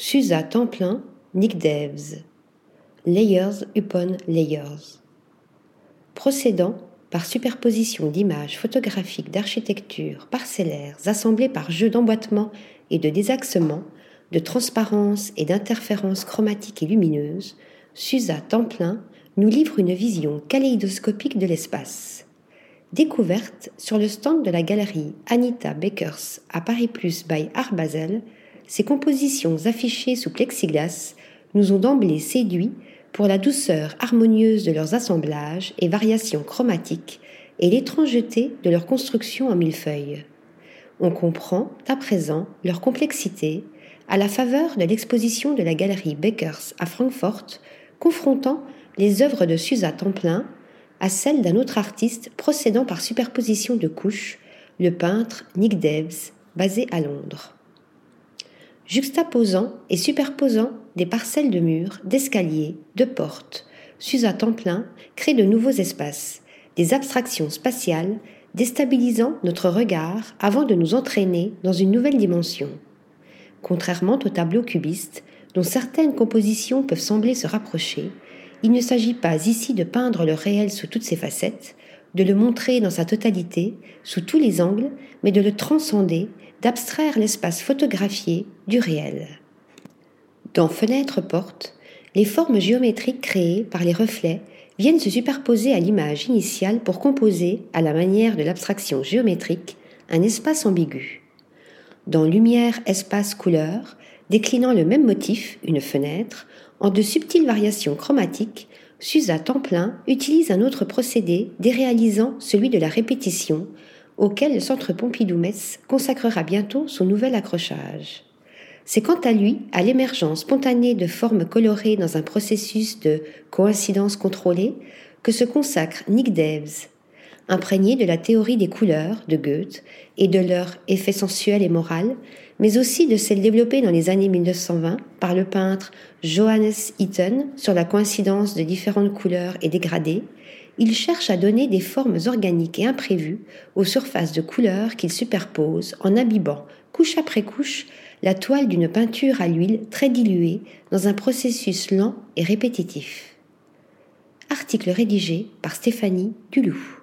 Susa plein, Nick. Layers upon layers. Procédant par superposition d'images photographiques d'architecture parcellaires assemblées par jeu d'emboîtement et de désaxement, de transparence et d'interférences chromatiques et lumineuses, Susa Templin nous livre une vision kaléidoscopique de l'espace. Découverte sur le stand de la galerie Anita Bakers à Paris Plus by Art Basel, ces compositions affichées sous plexiglas nous ont d'emblée séduits pour la douceur harmonieuse de leurs assemblages et variations chromatiques et l'étrangeté de leur construction en millefeuille. On comprend à présent leur complexité à la faveur de l'exposition de la galerie Bakers à Francfort, confrontant les œuvres de Susa Templin à celles d'un autre artiste procédant par superposition de couches, le peintre Nick Debs, basé à Londres. Juxtaposant et superposant des parcelles de murs, d'escaliers, de portes, Susa Templin crée de nouveaux espaces, des abstractions spatiales déstabilisant notre regard avant de nous entraîner dans une nouvelle dimension. Contrairement au tableau cubiste, dont certaines compositions peuvent sembler se rapprocher, il ne s'agit pas ici de peindre le réel sous toutes ses facettes, de le montrer dans sa totalité, sous tous les angles, mais de le transcender, d'abstraire l'espace photographié du réel. Dans Fenêtre-Porte, les formes géométriques créées par les reflets viennent se superposer à l'image initiale pour composer, à la manière de l'abstraction géométrique, un espace ambigu. Dans Lumière, espace, couleur, déclinant le même motif, une fenêtre, en de subtiles variations chromatiques, Susa Templin utilise un autre procédé déréalisant celui de la répétition, auquel le Centre Pompidou-Metz consacrera bientôt son nouvel accrochage. C'est quant à lui à l'émergence spontanée de formes colorées dans un processus de coïncidence contrôlée que se consacre Nick Deves, imprégné de la théorie des couleurs de Goethe et de leur effet sensuel et moral, mais aussi de celle développée dans les années 1920 par le peintre Johannes Itten sur la coïncidence de différentes couleurs et dégradés, il cherche à donner des formes organiques et imprévues aux surfaces de couleurs qu'il superpose en imbibant, couche après couche, la toile d'une peinture à l'huile très diluée dans un processus lent et répétitif. Article rédigé par Stéphanie Duloup.